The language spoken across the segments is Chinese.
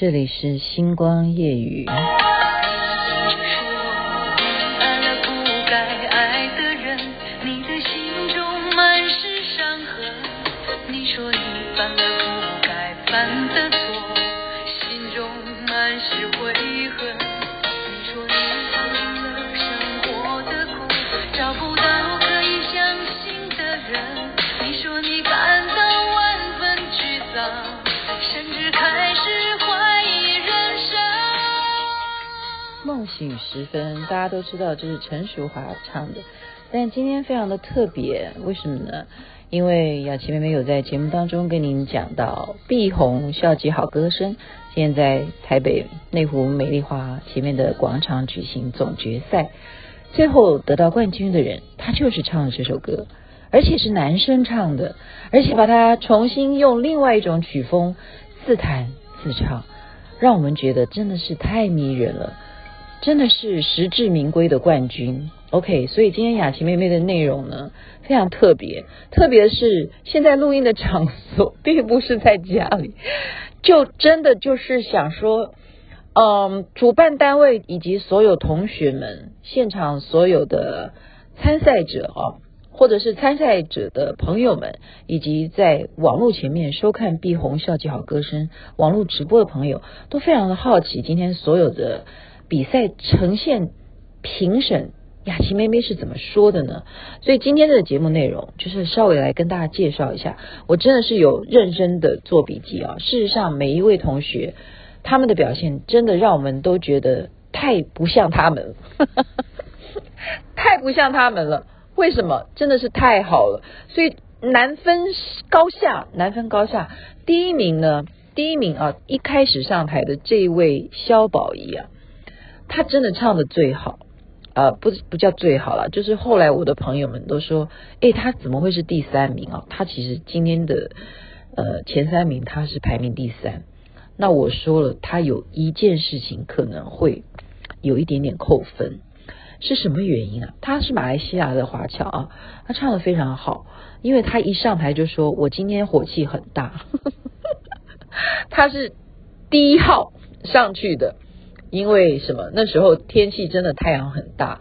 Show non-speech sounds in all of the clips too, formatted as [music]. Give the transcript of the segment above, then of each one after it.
这里是星光夜雨。醒时分，大家都知道这是陈淑华唱的，但今天非常的特别，为什么呢？因为雅琪妹妹有在节目当中跟您讲到，碧红校级好歌声，现在在台北内湖美丽华前面的广场举行总决赛，最后得到冠军的人，他就是唱了这首歌，而且是男生唱的，而且把它重新用另外一种曲风自弹自唱，让我们觉得真的是太迷人了。真的是实至名归的冠军，OK。所以今天雅琪妹妹的内容呢，非常特别，特别是现在录音的场所并不是在家里，就真的就是想说，嗯，主办单位以及所有同学们，现场所有的参赛者啊，或者是参赛者的朋友们，以及在网络前面收看碧红校际好歌声网络直播的朋友，都非常的好奇今天所有的。比赛呈现评审雅琪妹妹是怎么说的呢？所以今天的节目内容就是稍微来跟大家介绍一下。我真的是有认真的做笔记啊。事实上，每一位同学他们的表现真的让我们都觉得太不像他们，[laughs] 太不像他们了。为什么？真的是太好了。所以难分高下，难分高下。第一名呢？第一名啊，一开始上台的这一位肖宝仪啊。他真的唱的最好，呃，不不叫最好了，就是后来我的朋友们都说，诶，他怎么会是第三名啊？他其实今天的呃前三名他是排名第三。那我说了，他有一件事情可能会有一点点扣分，是什么原因啊？他是马来西亚的华侨啊，他唱的非常好，因为他一上台就说我今天火气很大，[laughs] 他是第一号上去的。因为什么？那时候天气真的太阳很大，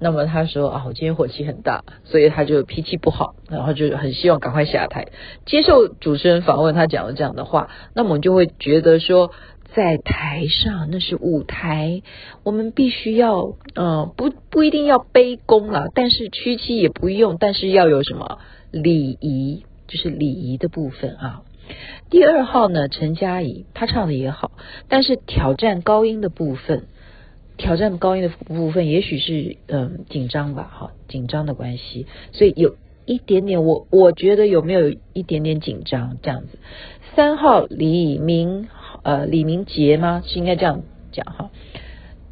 那么他说啊，我今天火气很大，所以他就脾气不好，然后就很希望赶快下台接受主持人访问。他讲了这样的话，那么我们就会觉得说，在台上那是舞台，我们必须要嗯、不不一定要卑躬了，但是屈膝也不用，但是要有什么礼仪，就是礼仪的部分啊。第二号呢，陈佳怡，她唱的也好，但是挑战高音的部分，挑战高音的部分，也许是嗯紧张吧，哈，紧张的关系，所以有一点点，我我觉得有没有一点点紧张这样子。三号李明，呃，李明杰吗？是应该这样讲哈，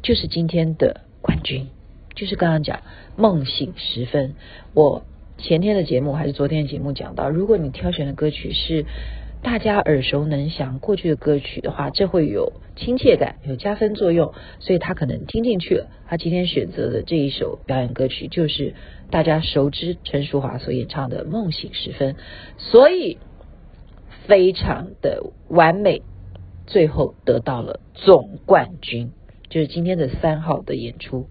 就是今天的冠军，就是刚刚讲梦醒时分，我前天的节目还是昨天的节目讲到，如果你挑选的歌曲是。大家耳熟能详过去的歌曲的话，这会有亲切感，有加分作用，所以他可能听进去了。他今天选择的这一首表演歌曲，就是大家熟知陈淑华所演唱的《梦醒时分》，所以非常的完美，最后得到了总冠军，就是今天的三号的演出。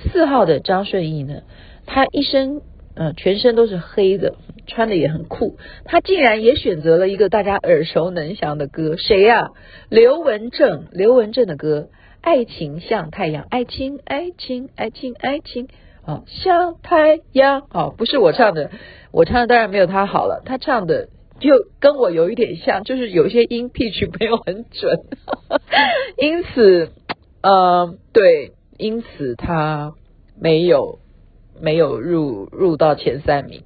四号的张顺义呢，他一身。嗯，全身都是黑的，穿的也很酷。他竟然也选择了一个大家耳熟能详的歌，谁呀、刘文正，刘文正的歌《爱情像太阳》，爱情，爱情，爱情，爱情，哦，像太阳，哦，不是我唱的，我唱的当然没有他好了。他唱的就跟我有一点像，就是有些音 [laughs] pitch 没有很准，[laughs] 因此，呃，对，因此他没有。没有入入到前三名，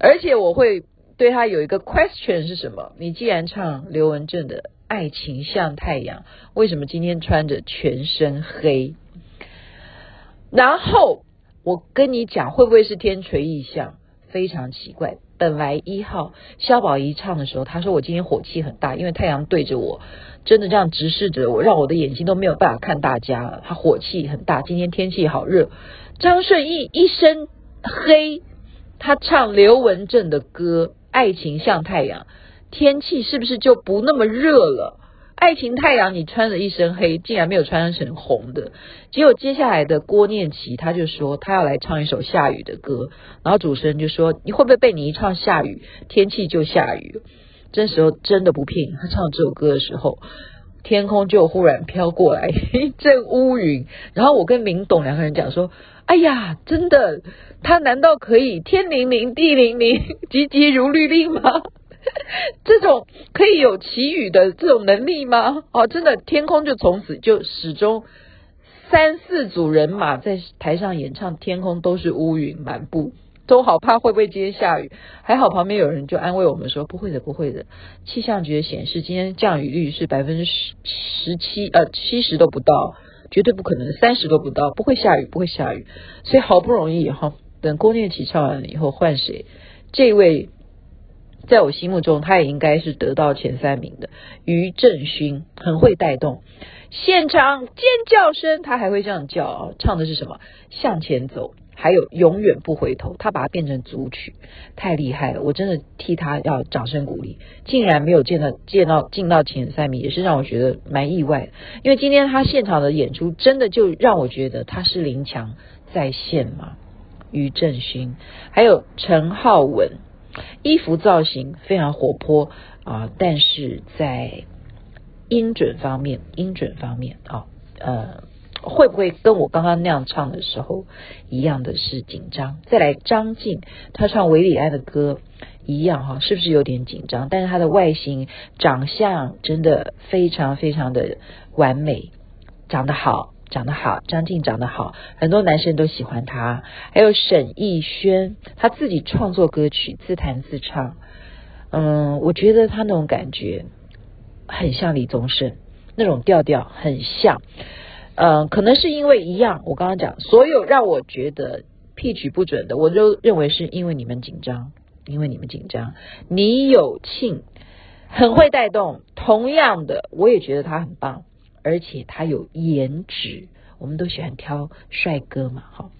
而且我会对他有一个 question 是什么？你既然唱刘文正的《爱情像太阳》，为什么今天穿着全身黑？然后我跟你讲，会不会是天垂异象？非常奇怪。本来一号肖宝仪唱的时候，他说我今天火气很大，因为太阳对着我，真的这样直视着我，让我的眼睛都没有办法看大家了。他火气很大，今天天气好热。张顺义一身黑，他唱刘文正的歌《爱情像太阳》，天气是不是就不那么热了？爱情太阳，你穿着一身黑，竟然没有穿成红的。结果接下来的郭念琪他就说他要来唱一首下雨的歌，然后主持人就说你会不会被你一唱下雨，天气就下雨？这时候真的不骗，他唱这首歌的时候，天空就忽然飘过来 [laughs] 一阵乌云，然后我跟明董两个人讲说，哎呀，真的，他难道可以天灵灵地灵灵，[laughs] 急急如律令吗？[laughs] 这种可以有祈雨的这种能力吗？哦，真的，天空就从此就始终三四组人马在台上演唱，天空都是乌云满布，都好怕会不会今天下雨。还好旁边有人就安慰我们说不会的，不会的。气象局显示今天降雨率是百分之十十七，呃，七十都不到，绝对不可能，三十都不到，不会下雨，不会下雨。所以好不容易哈，等郭念琪唱完了以后换谁？这位。在我心目中，他也应该是得到前三名的。于正勋很会带动现场尖叫声，他还会这样叫！唱的是什么？向前走，还有永远不回头。他把它变成组曲，太厉害了！我真的替他要掌声鼓励。竟然没有见到见到进到前三名，也是让我觉得蛮意外。因为今天他现场的演出，真的就让我觉得他是林强在线嘛。于正勋，还有陈浩文。衣服造型非常活泼啊，但是在音准方面，音准方面啊，呃，会不会跟我刚刚那样唱的时候一样的是紧张？再来张晋，他唱韦礼安的歌一样哈，是不是有点紧张？但是他的外形、长相真的非常非常的完美，长得好。长得好，张晋长得好，很多男生都喜欢他。还有沈奕轩，他自己创作歌曲，自弹自唱。嗯，我觉得他那种感觉很像李宗盛，那种调调很像。嗯，可能是因为一样。我刚刚讲，所有让我觉得 P 取不准的，我都认为是因为你们紧张，因为你们紧张。你有庆很会带动，同样的，我也觉得他很棒。而且他有颜值，我们都喜欢挑帅哥嘛，哈，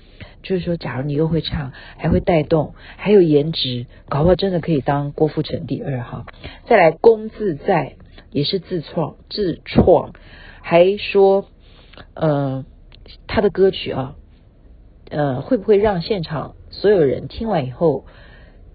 就是说，假如你又会唱，还会带动，还有颜值，搞不好真的可以当郭富城第二哈。再来，龚自在也是自创自创，还说，呃，他的歌曲啊，呃，会不会让现场所有人听完以后，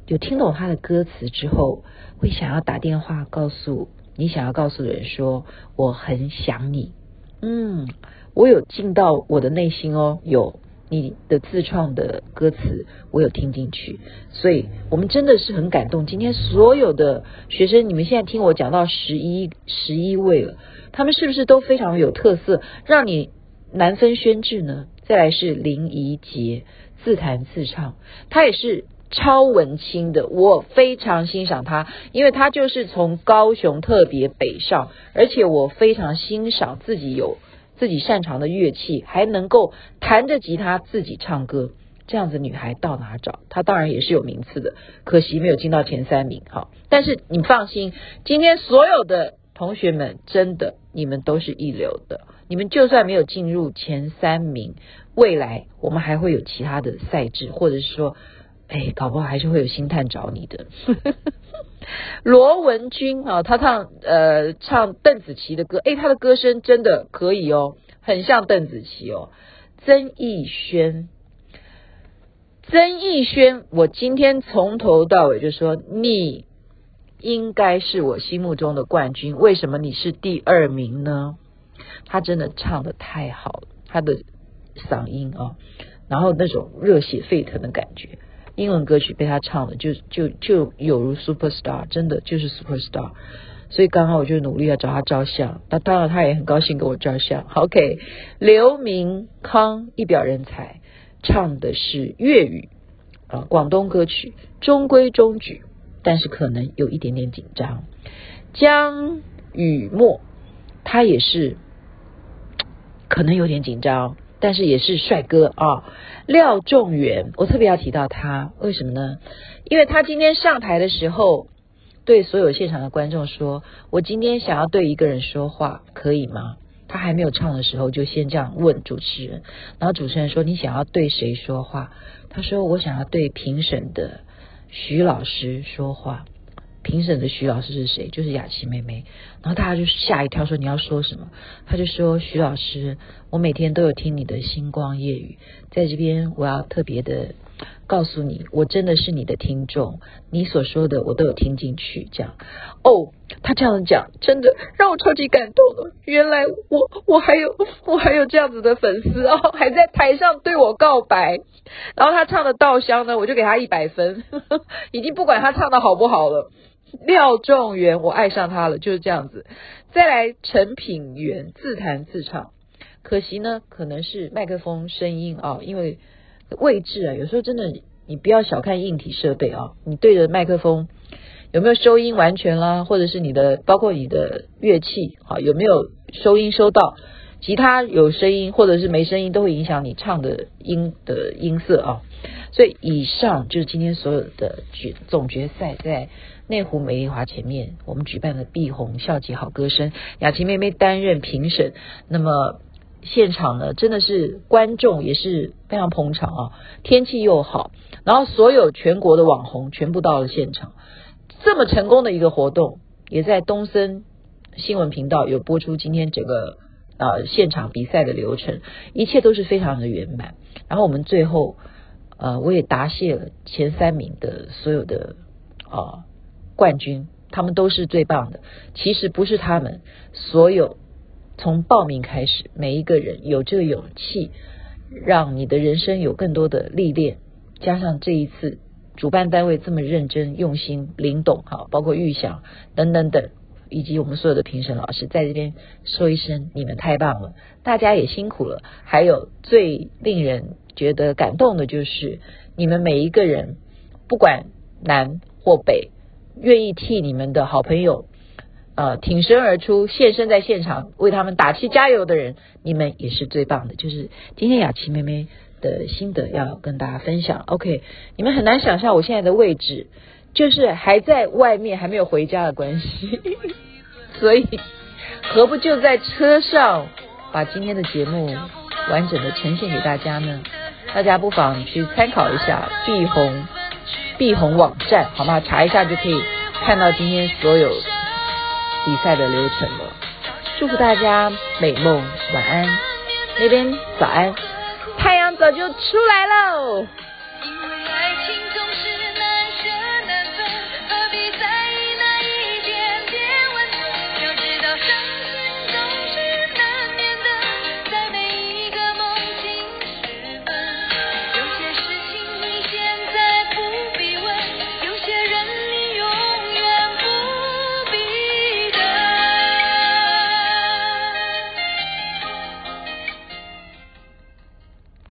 就听懂他的歌词之后，会想要打电话告诉。你想要告诉的人说，我很想你，嗯，我有进到我的内心哦，有你的自创的歌词，我有听进去，所以我们真的是很感动。今天所有的学生，你们现在听我讲到十一十一位了，他们是不是都非常有特色，让你难分轩輊呢？再来是林怡洁，自弹自唱，他也是。超文青的，我非常欣赏他，因为他就是从高雄特别北上，而且我非常欣赏自己有自己擅长的乐器，还能够弹着吉他自己唱歌，这样子女孩到哪找？她当然也是有名次的，可惜没有进到前三名。好，但是你放心，今天所有的同学们真的，你们都是一流的，你们就算没有进入前三名，未来我们还会有其他的赛制，或者是说。哎，搞不好还是会有星探找你的。[laughs] 罗文君啊，他唱呃唱邓紫棋的歌，哎，他的歌声真的可以哦，很像邓紫棋哦。曾艺轩，曾艺轩，我今天从头到尾就说你应该是我心目中的冠军，为什么你是第二名呢？他真的唱的太好了，他的嗓音啊，然后那种热血沸腾的感觉。英文歌曲被他唱的就就就有如 super star，真的就是 super star，所以刚好我就努力要找他照相，那当然他也很高兴跟我照相。OK，刘明康一表人才，唱的是粤语啊广东歌曲，中规中矩，但是可能有一点点紧张。江雨墨他也是可能有点紧张。但是也是帅哥啊，廖仲远，我特别要提到他，为什么呢？因为他今天上台的时候，对所有现场的观众说：“我今天想要对一个人说话，可以吗？”他还没有唱的时候，就先这样问主持人，然后主持人说：“你想要对谁说话？”他说：“我想要对评审的徐老师说话。”评审的徐老师是谁？就是雅琪妹妹。然后大家就吓一跳，说你要说什么？他就说徐老师，我每天都有听你的星光夜语，在这边我要特别的告诉你，我真的是你的听众，你所说的我都有听进去。这样哦，他这样讲，真的让我超级感动了。原来我我还有我还有这样子的粉丝哦，还在台上对我告白。然后他唱的《稻香》呢，我就给他一百分，[laughs] 已经不管他唱的好不好了。廖仲元，我爱上他了，就是这样子。再来，陈品源自弹自唱，可惜呢，可能是麦克风声音啊，因为位置啊，有时候真的你不要小看硬体设备啊，你对着麦克风有没有收音完全啦，或者是你的包括你的乐器啊有没有收音收到，吉他有声音或者是没声音都会影响你唱的音的音色啊。所以以上就是今天所有的决总决赛在。内湖美丽华前面，我们举办的碧红校际好歌声，雅琪妹妹担任评审。那么现场呢，真的是观众也是非常捧场啊，天气又好，然后所有全国的网红全部到了现场。这么成功的一个活动，也在东森新闻频道有播出今天整个呃现场比赛的流程，一切都是非常的圆满。然后我们最后呃，我也答谢了前三名的所有的啊。呃冠军，他们都是最棒的。其实不是他们，所有从报名开始，每一个人有这个勇气，让你的人生有更多的历练。加上这一次主办单位这么认真、用心、林董哈，包括玉祥等等等，以及我们所有的评审老师，在这边说一声，你们太棒了，大家也辛苦了。还有最令人觉得感动的就是，你们每一个人，不管南或北。愿意替你们的好朋友，呃，挺身而出，现身在现场为他们打气加油的人，你们也是最棒的。就是今天雅琪妹妹的心得要跟大家分享。OK，你们很难想象我现在的位置，就是还在外面还没有回家的关系，[laughs] 所以何不就在车上把今天的节目完整的呈现给大家呢？大家不妨去参考一下碧红。碧红网站，好吗？查一下就可以看到今天所有比赛的流程了。祝福大家美梦晚安，那边早安，太阳早就出来喽。